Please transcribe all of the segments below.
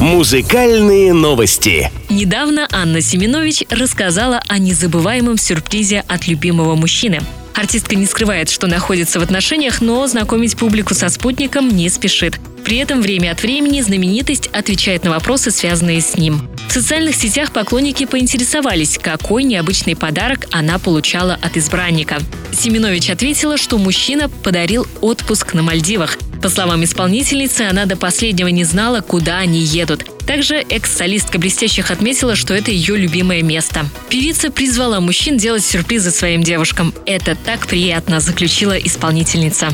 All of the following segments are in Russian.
Музыкальные новости. Недавно Анна Семенович рассказала о незабываемом сюрпризе от любимого мужчины. Артистка не скрывает, что находится в отношениях, но знакомить публику со спутником не спешит. При этом время от времени знаменитость отвечает на вопросы, связанные с ним. Социальных сетях поклонники поинтересовались, какой необычный подарок она получала от избранника. Семенович ответила, что мужчина подарил отпуск на Мальдивах. По словам исполнительницы, она до последнего не знала, куда они едут. Также экс-солистка «Блестящих» отметила, что это ее любимое место. Певица призвала мужчин делать сюрпризы своим девушкам. Это так приятно, заключила исполнительница.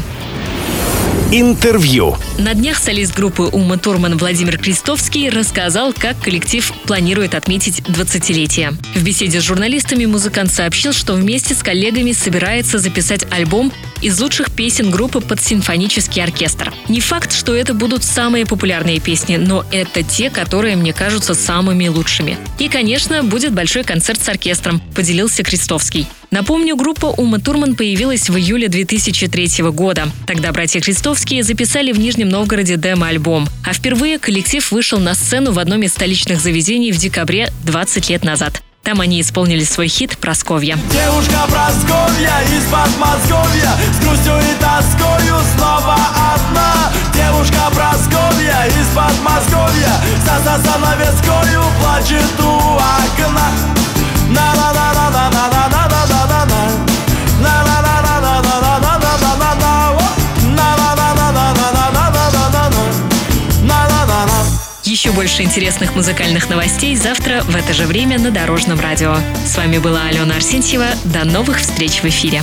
Интервью. На днях солист группы Ума Турман Владимир Крестовский рассказал, как коллектив планирует отметить 20-летие. В беседе с журналистами музыкант сообщил, что вместе с коллегами собирается записать альбом из лучших песен группы под симфонический оркестр. Не факт, что это будут самые популярные песни, но это те, которые мне кажутся самыми лучшими. И, конечно, будет большой концерт с оркестром, поделился Крестовский. Напомню, группа Ума Турман появилась в июле 2003 года. Тогда братья Крестовские записали в Нижнем Новгороде демо-альбом. А впервые коллектив вышел на сцену в одном из столичных заведений в декабре 20 лет назад. Там они исполнили свой хит «Просковья». Девушка Просковья из Подмосковья тоскою снова одна. Девушка Просковья из Подмосковья. За за занавескою плачет у окна. На на на на на на на на на на на на Еще больше интересных музыкальных новостей завтра в это же время на Дорожном радио. С вами была Алена Арсентьева. До новых встреч в эфире.